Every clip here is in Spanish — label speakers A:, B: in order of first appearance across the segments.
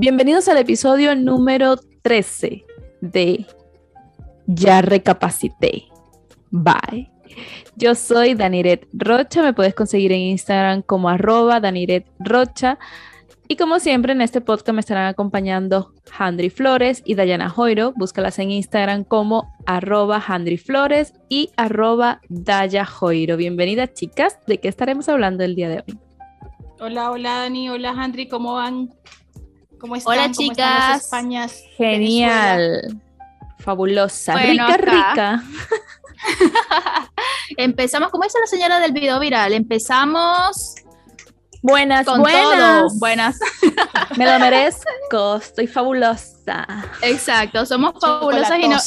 A: Bienvenidos al episodio número 13 de Ya Recapacité. Bye. Yo soy Daniret Rocha, me puedes conseguir en Instagram como arroba Daniret Rocha. Y como siempre en este podcast me estarán acompañando Handry Flores y Dayana Joiro. Búscalas en Instagram como arroba Handry Flores y arroba Daya Joiro. Bienvenidas chicas, ¿de qué estaremos hablando el día de hoy?
B: Hola, hola Dani, hola Handry, ¿cómo van?
A: ¿Cómo están? Hola chicas. Españas, Genial. Fabulosa. rica, rica.
C: Empezamos, como dice la señora del video viral, empezamos
A: Buenas, buenas.
C: Buenas.
A: Me lo merezco, estoy fabulosa.
C: Exacto, somos fabulosas y no,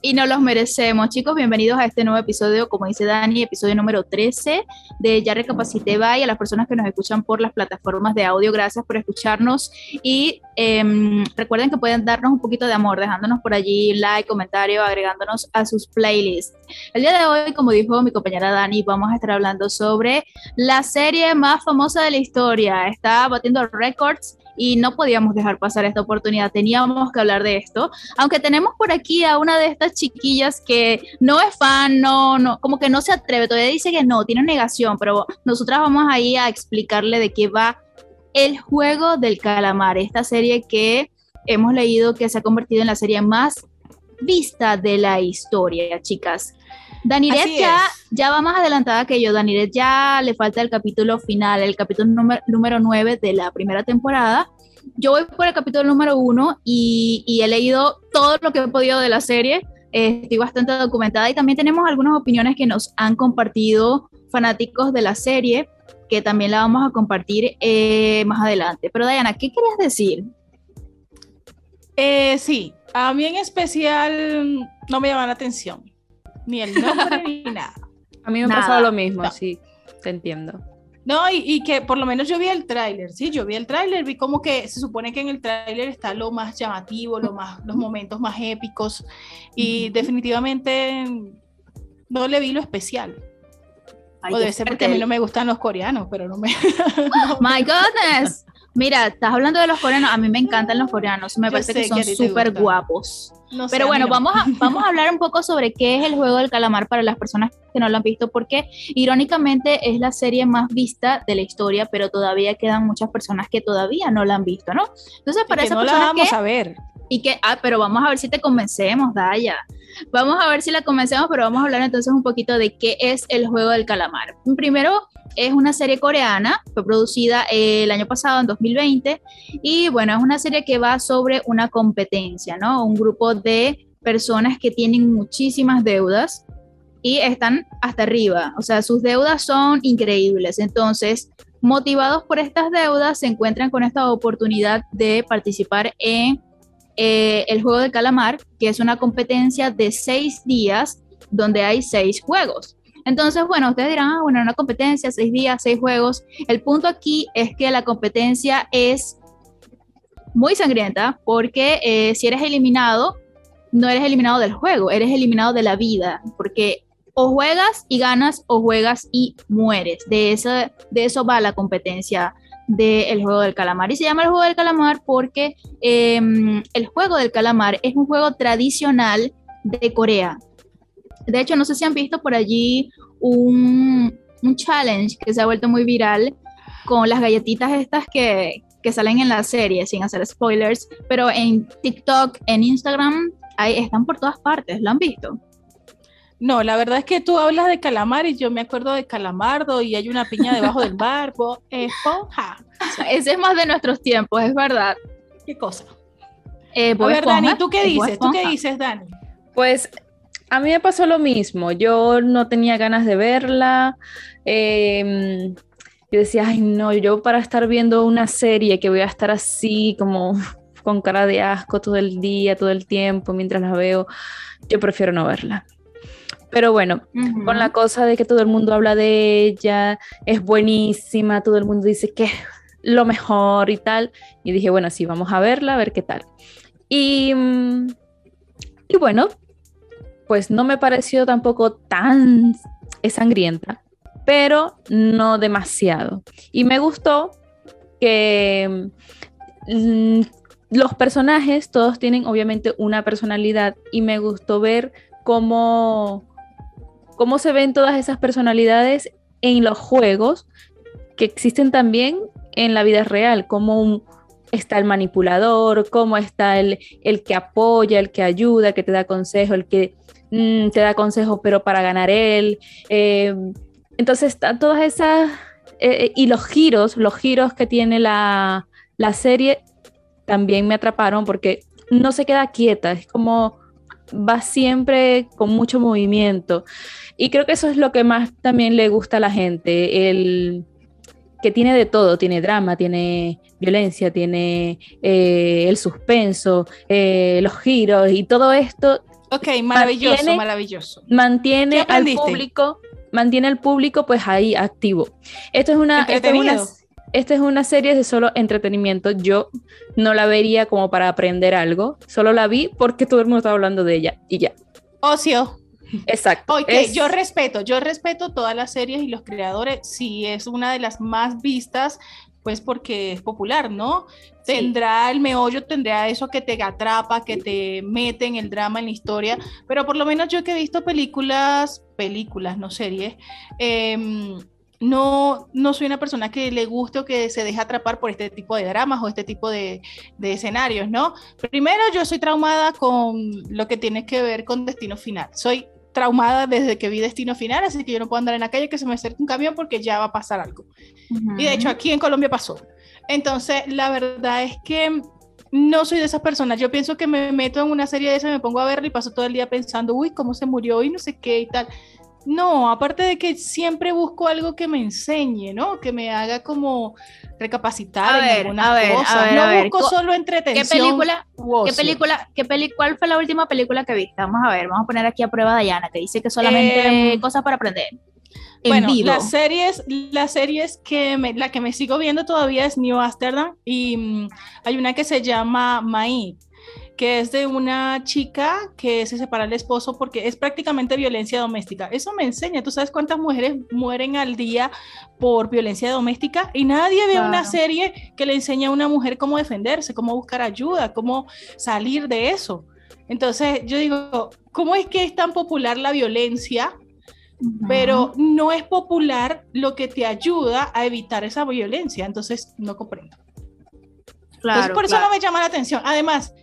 C: y nos los merecemos. Chicos, bienvenidos a este nuevo episodio, como dice Dani, episodio número 13 de Ya Recapacité Bye. A las personas que nos escuchan por las plataformas de audio, gracias por escucharnos. Y em, recuerden que pueden darnos un poquito de amor, dejándonos por allí like, comentario, agregándonos a sus playlists. El día de hoy, como dijo mi compañera Dani, vamos a estar hablando sobre la serie más famosa de la historia. Está batiendo récords y no podíamos dejar pasar esta oportunidad, teníamos que hablar de esto, aunque tenemos por aquí a una de estas chiquillas que no es fan, no, no, como que no se atreve, todavía dice que no, tiene negación, pero nosotras vamos ahí a explicarle de qué va el juego del calamar, esta serie que hemos leído que se ha convertido en la serie más vista de la historia, chicas. Daniret ya, ya va más adelantada que yo. Daniret ya le falta el capítulo final, el capítulo número, número 9 de la primera temporada. Yo voy por el capítulo número 1 y, y, he leído todo lo que he podido de la serie. Eh, estoy bastante documentada y también tenemos algunas opiniones que nos han compartido fanáticos de la serie, que también la vamos a compartir eh, más adelante. Pero Diana, ¿qué querías decir?
B: Eh, sí, a mí en especial no me llama la atención ni el nombre ni nada.
A: A mí me ha pasado lo mismo, sí, te entiendo.
B: No, y, que por lo menos yo vi el tráiler, sí, yo vi el tráiler, vi como que se supone que en el tráiler está lo más llamativo, lo más, los momentos más épicos, y definitivamente no le vi lo especial. o debe ser porque a mí no me gustan los coreanos, pero no me...
C: My goodness. Mira, estás hablando de los coreanos, a mí me encantan los coreanos, me parece que son súper guapos. Pero bueno, vamos a, vamos a hablar un poco sobre qué es el juego del calamar para las personas que no lo han visto, porque irónicamente es la serie más vista de la historia, pero todavía quedan muchas personas que todavía no la han visto, ¿no?
B: Entonces, para esa no la vamos a ver.
C: Y que, ah, pero vamos a ver si te convencemos, Daya. Vamos a ver si la convencemos, pero vamos a hablar entonces un poquito de qué es el juego del calamar. Primero, es una serie coreana, fue producida el año pasado, en 2020, y bueno, es una serie que va sobre una competencia, ¿no? Un grupo de personas que tienen muchísimas deudas y están hasta arriba, o sea, sus deudas son increíbles. Entonces, motivados por estas deudas, se encuentran con esta oportunidad de participar en eh, el juego de calamar, que es una competencia de seis días donde hay seis juegos. Entonces, bueno, ustedes dirán, ah, bueno, una competencia, seis días, seis juegos. El punto aquí es que la competencia es muy sangrienta porque eh, si eres eliminado, no eres eliminado del juego, eres eliminado de la vida, porque o juegas y ganas o juegas y mueres. De eso, de eso va la competencia del juego del calamar. Y se llama el juego del calamar porque em, el juego del calamar es un juego tradicional de Corea. De hecho, no sé si han visto por allí un, challenge que se ha vuelto muy viral con las galletitas estas que, que salen en la serie, sin hacer spoilers, pero en TikTok, en Instagram, ahí están por todas partes. ¿Lo han visto?
B: No, la verdad es que tú hablas de calamar y yo me acuerdo de calamardo y hay una piña debajo del barco, esponja.
C: Ese es más de nuestros tiempos, es verdad.
B: ¿Qué cosa? Eh, a ver, Dani, ¿tú qué dices? ¿Tú qué dices, Dani?
A: Pues a mí me pasó lo mismo. Yo no tenía ganas de verla. Em, yo decía, ay, no, yo para estar viendo una serie que voy a estar así como con cara de asco todo el día, todo el tiempo, mientras la veo, yo prefiero no verla. Pero bueno, con la cosa de que todo el mundo habla de ella, es buenísima, todo el mundo dice que es lo mejor y tal. Y dije, bueno, sí, vamos a verla, a ver qué tal. Y, mm, y bueno, pues no me pareció tampoco tan sangrienta, pero no demasiado. Y me gustó que mm, los personajes todos tienen obviamente una personalidad y me gustó ver cómo, cómo se ven todas esas personalidades en los juegos que existen también en la vida real, como está el manipulador, cómo está el, el, que apoya, el que ayuda, que te da consejo, el que mm, te da consejo pero para ganar él. Eh, entonces, todas esas... Eh, y los giros, los giros que tiene la, la serie también me atraparon porque no se queda quieta, es como va siempre con mucho movimiento. Y creo que eso es lo que más también le gusta a la gente, el que tiene de todo, tiene drama, tiene violencia, tiene eh, el suspenso, eh, los giros y todo esto.
B: Ok, maravilloso, maravilloso.
A: Mantiene al público, mantiene al público pues ahí activo. Esto es una, esto es una, esta es una serie de solo entretenimiento. Yo no la vería como para aprender algo. Solo la vi porque todo el mundo estaba hablando de ella y ya.
B: Ocio.
A: Exacto.
B: Ok, yo respeto, yo respeto todas las series y los creadores. Si es una de las más vistas, pues porque es popular, ¿no? Tendrá el meollo, tendrá eso que te atrapa, que te mete en el drama, en la historia, pero por lo menos yo que he visto películas, películas, no series, eh, no, no soy una persona que le guste o que se deje atrapar por este tipo de dramas o este tipo de, escenarios, ¿no? Primero, yo soy traumada con lo que tiene que ver con Destino Final. Soy traumada desde que vi Destino Final, así que yo no puedo andar en la calle que se me acerque un camión porque ya va a pasar algo. Y de hecho aquí en Colombia pasó. Entonces, la verdad es que no soy de esas personas. Yo pienso que me meto en una serie de esas, me pongo a verla y paso todo el día pensando, uy, cómo se murió y no sé qué y tal. No, aparte de que siempre busco algo que me enseñe, ¿no? Que me haga como recapacitar
C: a ver,
B: algunas
C: a ver,
B: cosas.
C: A ver,
B: no
C: a
B: busco solo entretención.
C: ¿Qué película, qué película, qué peli, cuál fue la última película que viste? Vamos a ver, vamos a poner aquí a prueba a Diana, que dice que solamente
B: Eh,
C: cosas para aprender. En
B: bueno,
C: vivo.
B: las series, las series que me, la que me sigo viendo todavía es New Amsterdam y mm, hay una que se llama Mai, que es de una chica que se separa del esposo porque es prácticamente violencia doméstica. Eso me enseña, ¿tú sabes cuántas mujeres mueren al día por violencia doméstica? Y nadie ve una serie que le enseña a una mujer cómo defenderse, cómo buscar ayuda, cómo salir de eso. Entonces yo digo, ¿cómo es que es tan popular la violencia? Pero no es popular lo que te ayuda a evitar esa violencia, entonces no comprendo.
C: claro,
B: Entonces, por eso
C: claro.
B: no me llama la atención. Además,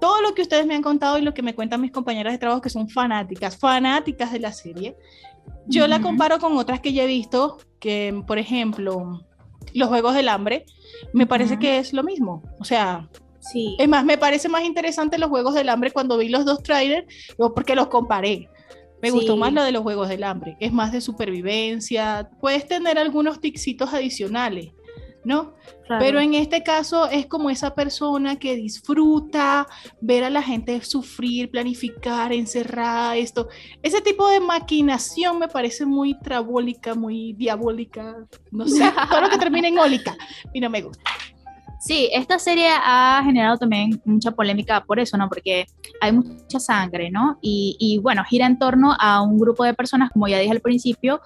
B: todo lo que ustedes me han contado y lo que me cuentan mis compañeras de trabajo que son fanáticas, fanáticas de la serie, yo la
C: Ujú.
B: comparo con otras que ya he visto, que por ejemplo, los Juegos del Hambre, me parece
C: Ujú.
B: que es lo mismo. O sea,
C: Sí.
B: es más, me parece más interesante los Juegos del Hambre cuando vi los dos trailers, porque los comparé. Me gustó
C: Sí.
B: más lo de los Juegos del Hambre. Es más de supervivencia. Puedes tener algunos ticsitos adicionales, ¿no?
C: claro.
B: Pero en este caso es como esa persona que disfruta ver a la gente sufrir, planificar, encerrada, esto. Ese tipo de maquinación me parece muy trabólica, muy diabólica, no sé, todo lo que termina en ólica y no me gusta.
C: Sí, esta serie ha generado también mucha polémica por eso, ¿no? Porque hay mucha sangre, ¿no? Y, y, bueno, gira en torno a un grupo de personas, como ya dije al principio,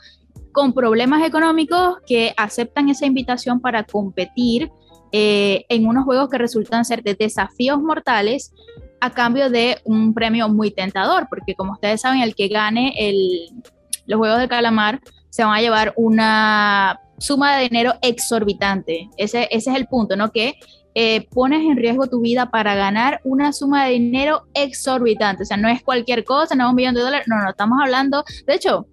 C: con problemas económicos que aceptan esa invitación para competir eh, en unos juegos que resultan ser de desafíos mortales a cambio de un premio muy tentador, porque como ustedes saben, el que gane el, los juegos de calamar se van a llevar una suma de dinero exorbitante. Ese, ese es el punto, ¿no? Que eh, pones en riesgo tu vida para ganar una suma de dinero exorbitante. O sea, no es cualquier cosa, no es un millón de dólares, no, no, estamos hablando, de hecho,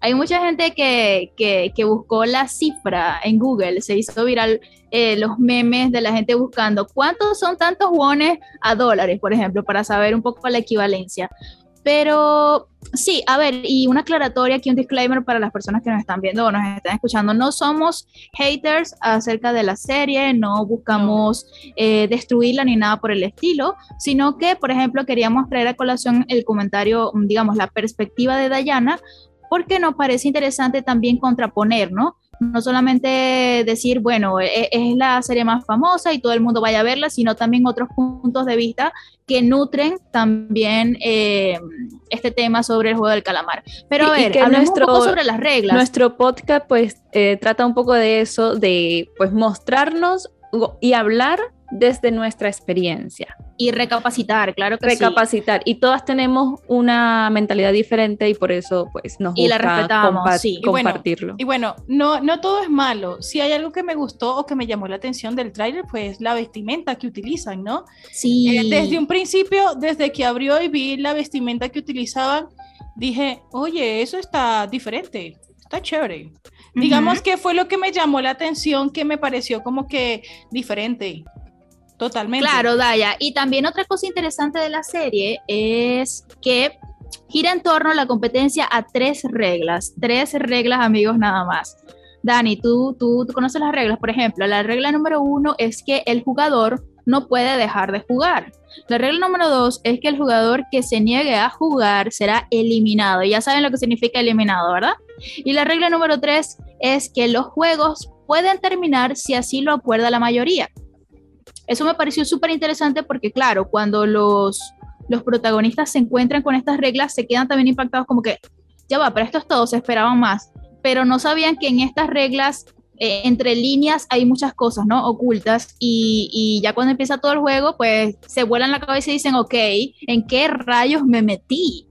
C: hay mucha gente que, que, buscó la cifra en Google, se hizo viral eh, los memes de la gente buscando cuántos son tantos wones a dólares, por ejemplo, para saber un poco la equivalencia. Pero sí, a ver, y una aclaratoria aquí, un disclaimer para las personas que nos están viendo o nos están escuchando. No somos haters acerca de la serie, no buscamos eh, destruirla ni nada por el estilo, sino que, por ejemplo, queríamos traer a colación el comentario, digamos, la perspectiva de Dayana, porque nos parece interesante también contraponer, ¿no? No solamente decir, bueno, es, es, la serie más famosa y todo el mundo vaya a verla, sino también otros puntos de vista que nutren también eh, este tema sobre el juego del calamar. Pero a ver,
A: que
C: hablemos
A: nuestro-
C: un poco sobre las reglas.
A: Nuestro podcast pues eh, trata un poco de eso, de pues mostrarnos y hablar desde nuestra experiencia.
C: Y recapacitar, claro que
A: recapacitar. Y todas tenemos una mentalidad diferente y por eso pues nos
C: y gusta la sí.
A: compartirlo.
B: Y bueno, no, no todo es malo. Si hay algo que me gustó o que me llamó la atención del tráiler, pues la vestimenta que utilizan, ¿no?
C: Sí.
B: Eh, desde un principio, desde que abrió y vi la vestimenta que utilizaban, dije, oye, eso está diferente, está chévere. Digamos que fue lo que me llamó la atención, que me pareció como que diferente. Totalmente.
C: Claro, Daya. Y también otra cosa interesante de la serie es que gira en torno a la competencia a tres reglas. Tres reglas, amigos, nada más. Dani, ¿tú, tú, tú conoces las reglas. Por ejemplo, la regla número uno es que el jugador no puede dejar de jugar. La regla número dos es que el jugador que se niegue a jugar será eliminado. Ya saben lo que significa eliminado, ¿verdad? Y la regla número tres es que los juegos pueden terminar si así lo acuerda la mayoría. Eso me pareció súper interesante porque, claro, cuando los, los protagonistas se encuentran con estas reglas, se quedan también impactados como que, ya va, pero estos todos esperaban más, pero no sabían que en estas reglas, eh, entre líneas, hay muchas cosas, ¿no? Ocultas y, y, ya cuando empieza todo el juego, pues se vuelan la cabeza y dicen, ok, ¿en qué rayos me metí?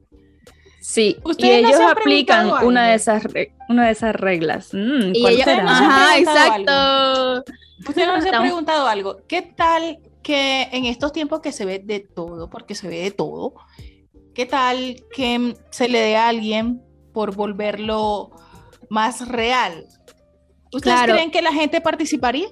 A: Sí, y ellos aplican una de, esas una de esas reglas. Mm,
C: y ellos, ajá, exacto.
B: Usted nos ha preguntado algo. ¿Qué tal que en estos tiempos que se ve de todo, porque se ve de todo, qué tal que se le dé a alguien por volverlo más real? ¿Ustedes creen que la gente participaría?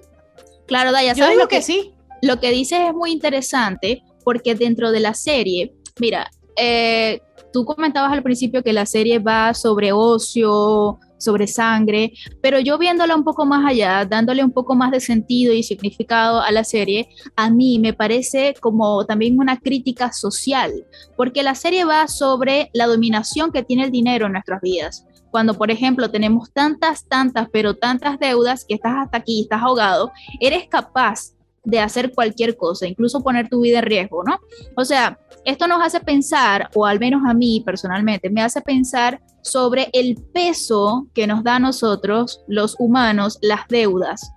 C: Claro, Daya,
B: ¿sabes lo que, que sí?
C: Lo que dices es muy interesante porque dentro de la serie, mira, eh, tú comentabas al principio que la serie va sobre ocio, sobre sangre, pero yo viéndola un poco más allá, dándole un poco más de sentido y significado a la serie, a mí me parece como también una crítica social, porque la serie va sobre la dominación que tiene el dinero en nuestras vidas. Cuando, por ejemplo, tenemos tantas, tantas, pero tantas deudas que estás hasta aquí, estás ahogado, eres capaz de hacer cualquier cosa, incluso poner tu vida en riesgo, ¿no? O sea, esto nos hace pensar, o al menos a mí personalmente, me hace pensar sobre el peso que nos da a nosotros, los humanos, las deudas,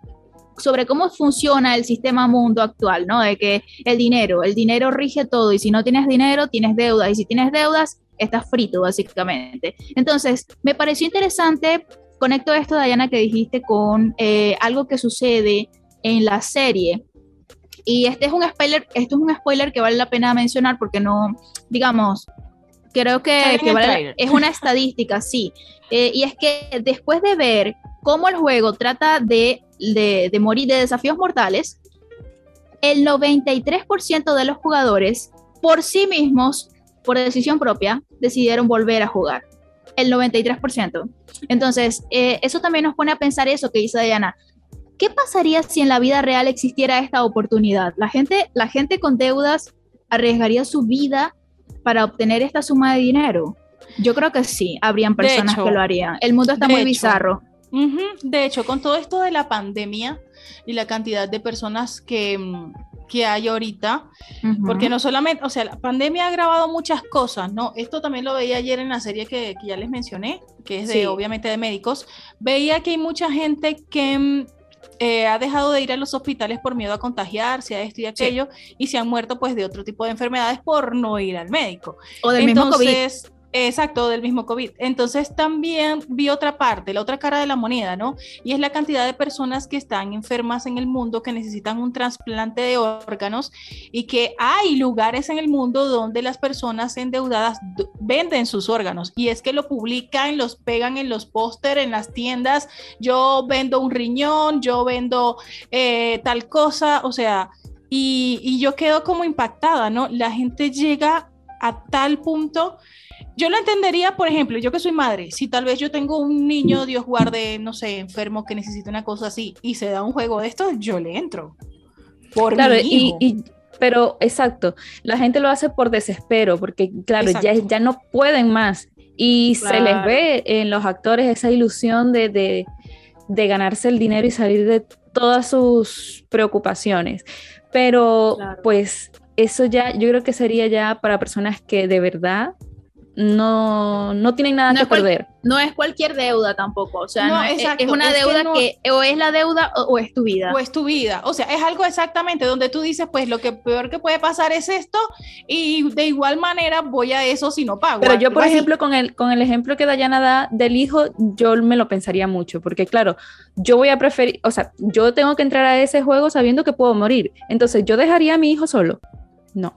C: sobre cómo funciona el sistema mundo actual, ¿no? De que el dinero, el dinero rige todo y si no tienes dinero, tienes deudas y si tienes deudas, estás frito básicamente. Entonces, me pareció interesante, conecto esto, Diana, que dijiste con eh, algo que sucede en la serie y este es un spoiler, esto es un spoiler que vale la pena mencionar porque no, digamos, creo que, es una estadística, sí. Eh, y es que después de ver cómo el juego trata de, de, morir de desafíos mortales, el 93% de los jugadores por sí mismos, por decisión propia, decidieron volver a jugar. El 93%. Entonces, eh, eso también nos pone a pensar eso que dice Diana. ¿Qué pasaría si en la vida real existiera esta oportunidad? La gente, la gente con deudas arriesgaría su vida para obtener esta suma de dinero. Yo creo que sí, habrían personas que lo harían. El mundo está muy bizarro.
B: De hecho, con todo esto de la pandemia y la cantidad de personas que, mm, que hay ahorita, porque no solamente, o sea, la pandemia ha grabado muchas cosas, ¿no? Esto también lo veía ayer en la serie que, que ya les mencioné, que es de, obviamente, de médicos. Veía que hay mucha gente que mm, eh, ha dejado de ir a los hospitales por miedo a contagiarse, a esto y aquello, y se han muerto pues de otro tipo de enfermedades por no ir al médico.
C: O del mismo COVID
B: Exacto, del mismo COVID. Entonces también vi otra parte, la otra cara de la moneda, ¿no? Y es la cantidad de personas que están enfermas en el mundo, que necesitan un trasplante de órganos y que hay lugares en el mundo donde las personas endeudadas venden sus órganos. Y es que lo publican, los pegan en los póster, en las tiendas. Yo vendo un riñón, yo vendo eh, tal cosa, o sea, y, y yo quedo como impactada, ¿no? La gente llega a tal punto yo lo entendería, por ejemplo, yo que soy madre, si tal vez yo tengo un niño, Dios guarde, no sé, enfermo que necesita una cosa así y se da un juego de esto, yo le entro.
A: Por claro, Y, pero exacto, la gente lo hace por desespero, porque claro, ya, ya no pueden más y se les ve en los actores esa ilusión de, de, de, ganarse el dinero y salir de todas sus preocupaciones. Pero pues eso ya, yo creo que sería ya para personas que de verdad no, no tienen nada
C: No
A: que perder.
C: No es cualquier deuda tampoco, o sea,
B: No,
C: no es,
B: exacto,
C: es una
B: es que
C: deuda
B: no-
C: que, o es la deuda o, o es tu vida.
B: o es tu vida. O sea, es algo exactamente donde tú dices, pues lo que peor que puede pasar es esto y de igual manera voy a eso si no pago.
A: Pero yo, por
B: así.
A: ejemplo, con el, con el ejemplo que Dayana da del hijo, yo me lo pensaría mucho, porque claro, yo voy a preferir, o sea, yo tengo que entrar a ese juego sabiendo que puedo morir. Entonces, ¿yo dejaría a mi hijo solo? No.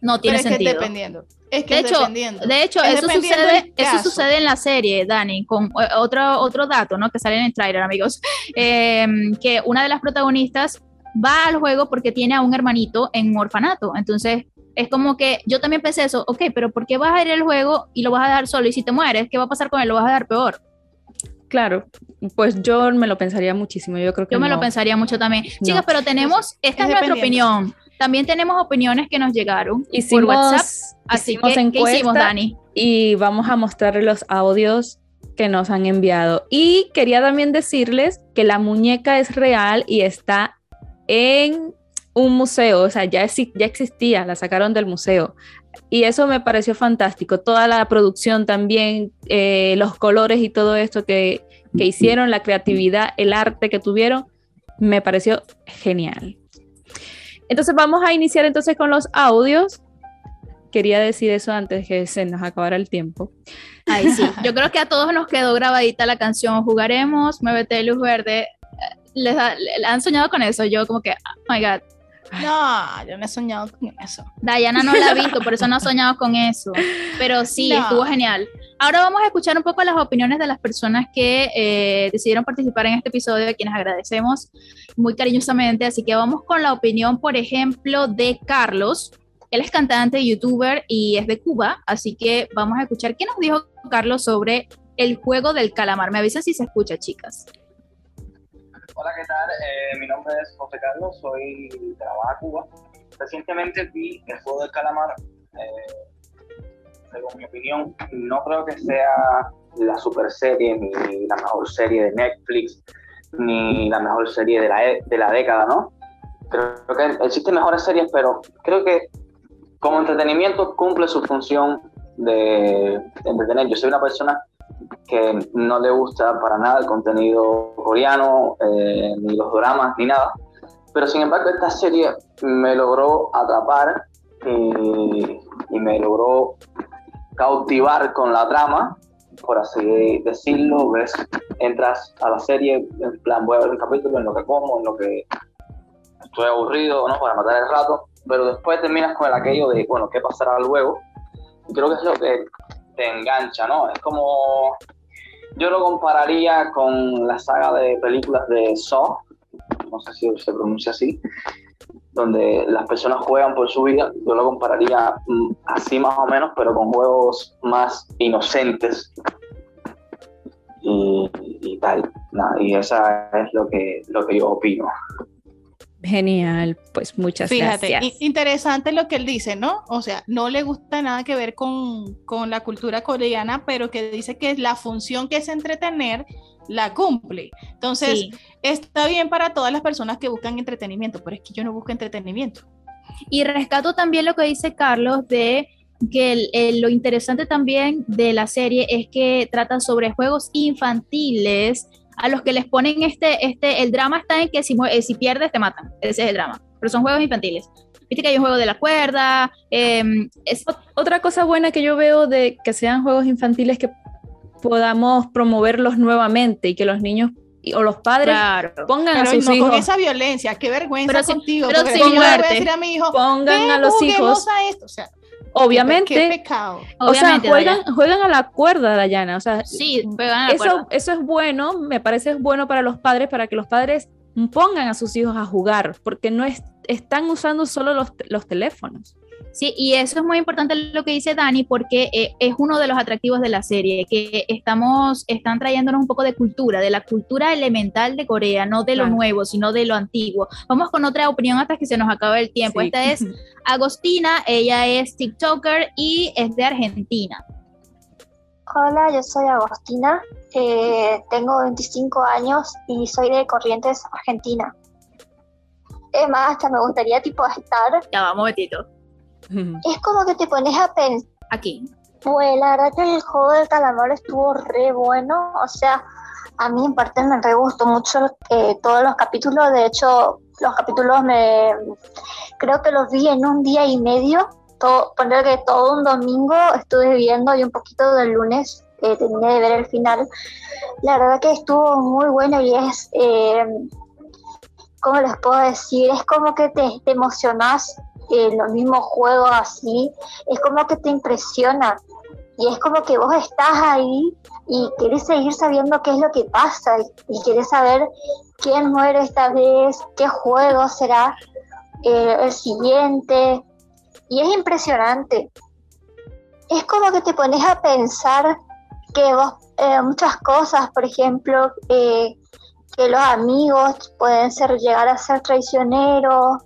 C: no
B: Pero
C: tiene
B: es que
C: sentido.
B: es dependiendo. Es que
C: De
B: es
C: hecho,
B: dependiendo.
C: De hecho,
B: Es
C: eso sucede, eso sucede en la serie, Dani, con eh, otro, otro dato, ¿no? Que sale en el trailer, amigos. Eh, que una de las protagonistas va al juego porque tiene a un hermanito en un orfanato. Entonces, es como que yo también pensé eso, ok, pero ¿por qué vas a ir al juego y lo vas a dejar solo? Y si te mueres, ¿qué va a pasar con él? Lo vas a dejar peor.
A: Claro, pues yo me lo pensaría muchísimo. Yo creo que
C: Yo me lo pensaría mucho también.
A: No.
C: Chicas, pero tenemos, esta es,
B: es
C: nuestra opinión. También tenemos opiniones que nos llegaron por WhatsApp. Así que, ¿qué hicimos, Dani?
A: y vamos a mostrarles los audios que nos han enviado. Y quería también decirles que la muñeca es real y está en un museo, o sea, ya existía, la sacaron del museo. Y eso me pareció fantástico. Toda la producción también, eh, los colores y todo esto que, que hicieron, la creatividad, el arte que tuvieron, me pareció genial. Entonces vamos a iniciar entonces con los audios. Quería decir eso antes que se nos acabara el tiempo.
C: Ay, sí. Yo creo que a todos nos quedó grabadita la canción Jugaremos, Muévete Luz Verde. Les, da- le- han soñado con eso. Yo, como que, oh my God.
B: No, yo no he soñado con eso.
C: Diana no la ha visto, por eso no ha soñado con eso. Pero sí,
B: No.
C: estuvo genial. Ahora vamos a escuchar un poco las opiniones de las personas que eh, decidieron participar en este episodio, a quienes agradecemos muy cariñosamente. Así que vamos con la opinión, por ejemplo, de Carlos. Él es cantante, youtuber y es de Cuba. Así que vamos a escuchar qué nos dijo Carlos sobre el juego del calamar. Me avisan si se escucha, chicas.
D: Hola, ¿qué tal? Eh, mi nombre es José Carlos, soy de La Baja, Cuba. Recientemente vi el juego del calamar. eh, según mi opinión, no creo que sea la super serie, ni la mejor serie de Netflix, ni la mejor serie de la, e- de la década, ¿no? Creo que existen mejores series, pero creo que como entretenimiento cumple su función de entretener. Yo soy una persona que no le gusta para nada el contenido coreano, eh, ni los dramas, ni nada. Pero sin embargo, esta serie me logró atrapar y, y me logró cautivar con la trama, por así decirlo. Ves, entras a la serie, en plan, voy a ver un capítulo en lo que como, en lo que estoy aburrido, ¿no? Para matar el rato. Pero después terminas con el aquello de, bueno, ¿qué pasará luego? Y creo que es lo que te engancha, ¿no? Es como yo lo compararía con la saga de películas de Saw, no sé si se pronuncia así, donde las personas juegan por su vida. Yo lo compararía mm, así más o menos, pero con juegos más inocentes y, tal. Y esa es lo que, lo que yo opino.
A: Genial, pues muchas
B: Fíjate,
A: gracias.
B: i- interesante lo que él dice, ¿no? O sea, no le gusta nada que ver con, con la cultura coreana, pero que dice que la función que es entretener la cumple. Entonces,
C: Sí.
B: está bien para todas las personas que buscan entretenimiento, pero es que yo no busco entretenimiento.
C: Y rescato también lo que dice Carlos de que el- el- lo interesante también de la serie es que trata sobre juegos infantiles a los que les ponen este, este, el drama está en que si, mue- eh, si pierdes te matan, ese es el drama, pero son juegos infantiles. Viste que hay un juego de la cuerda, em, es-
A: Ot- Otra cosa buena que yo veo de que sean juegos infantiles que podamos promoverlos nuevamente y que los niños o los padres
C: claro.
A: pongan a
B: Pero
A: sus
B: no
A: hijos,
B: con esa violencia, qué vergüenza
C: Pero
B: contigo.
C: pero
B: porque
C: sin
B: yo le voy a
C: muerte.
B: decir a mi hijo,
A: pongan
B: "Ven,
A: a los hijos,
B: a esto. O sea,
A: obviamente,
B: qué pecado.
A: o sea, juegan, juegan a la cuerda, Dayana, o sea,
C: Sí, pegan a la
A: eso,
C: cuerda.
A: eso es bueno, me parece bueno para los padres, para que los padres pongan a sus hijos a jugar, porque no es- están usando solo los, los teléfonos.
C: Sí, y eso es muy importante lo que dice Dani, porque eh, es uno de los atractivos de la serie, que estamos, están trayéndonos un poco de cultura, de la cultura elemental de Corea, no de lo
A: Claro.
C: nuevo, sino de lo antiguo. Vamos con otra opinión hasta que se nos acabe el tiempo.
A: Sí.
C: Esta es Agostina, ella es TikToker y es de Argentina.
E: Hola, yo soy Agostina, eh, tengo 25 años y soy de Corrientes, Argentina. Es más, hasta me gustaría tipo estar.
C: Ya vamos,
E: Es como que te pones a pensar
C: Aquí.
E: Pues la verdad que el juego del calamar estuvo re bueno, o sea, a mí en parte me re gustó mucho eh, todos los capítulos, de hecho los capítulos me creo que los vi en un día y medio, todo, poner que todo un domingo estuve viendo y un poquito del lunes eh, terminé de ver el final. La verdad que estuvo muy bueno y es, eh, ¿cómo les puedo decir? Es como que te, te emocionas en los mismos juegos así, es como que te impresiona y es como que vos estás ahí y querés seguir sabiendo qué es lo que pasa y, querés saber quién muere esta vez, qué juego será eh, el siguiente. Y es impresionante. Es como que te pones a pensar que vos, eh, muchas cosas, por ejemplo, eh, que los amigos pueden ser, llegar a ser traicioneros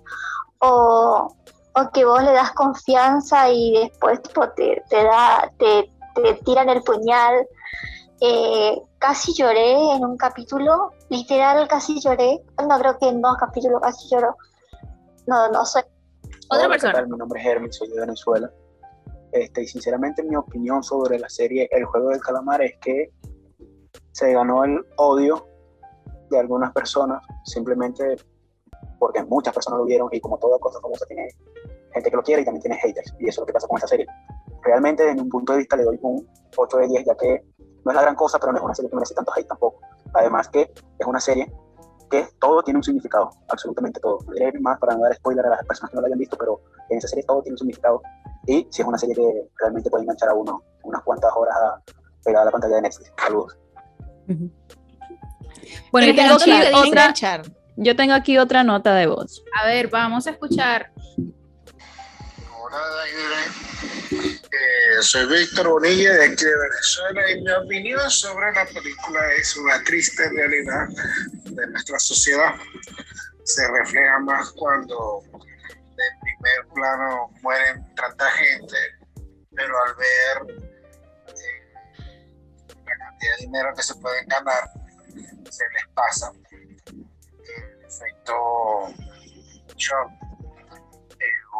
E: o, o que vos le das confianza y después te, te, da, te, te tiran el puñal. Eh, casi lloré en un capítulo, literal casi lloré. No creo que en dos capítulos casi lloro. No, no soy.
C: Otra persona.
F: Mi nombre es Hermes, soy de Venezuela. Este, y sinceramente mi opinión sobre la serie El juego del calamar es que se ganó el odio de algunas personas simplemente porque muchas personas lo vieron y como toda cosa famosa tiene gente que lo quiere y también tiene haters. Y eso es lo que pasa con esta serie. Realmente, desde un punto de vista, le doy un 8 de 10, ya que no es la gran cosa, pero no es una serie que merece tanto hate tampoco. Además que es una serie que todo tiene un significado, absolutamente todo. Diré más para no dar spoiler a las personas que no la hayan visto, pero en esa serie todo tiene un significado. Y si es una serie que realmente puede enganchar a uno unas cuantas horas pegada a la pantalla de Netflix. Saludos.
A: Bueno, y tengo otra, yo tengo aquí otra nota de voz.
C: A ver, vamos a escuchar
G: eh, soy Víctor Bonilla de aquí de Venezuela y mi opinión sobre la película es una triste realidad de nuestra sociedad. Se refleja más cuando de primer plano mueren tanta gente, pero al ver eh, la cantidad de dinero que se pueden ganar, se les pasa efecto shock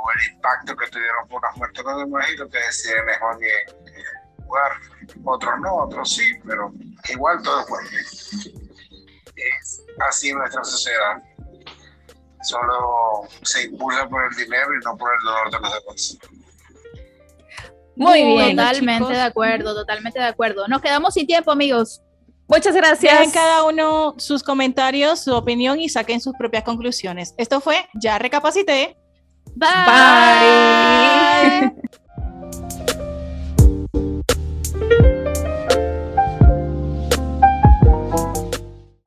G: el impacto que tuvieron por las muertes de los demás y lo que deciden mejor bien jugar. Otros no, otros sí, pero igual todo es fuerte. Es así nuestra sociedad. Solo se impulsa por el dinero y no por el dolor de los demás.
C: Muy bien, totalmente de acuerdo, totalmente de acuerdo. Nos quedamos sin tiempo, amigos.
B: Muchas gracias. Dejen cada uno sus comentarios, su opinión y saquen sus propias conclusiones. Esto fue Ya Recapacité.
C: Bye. Bye.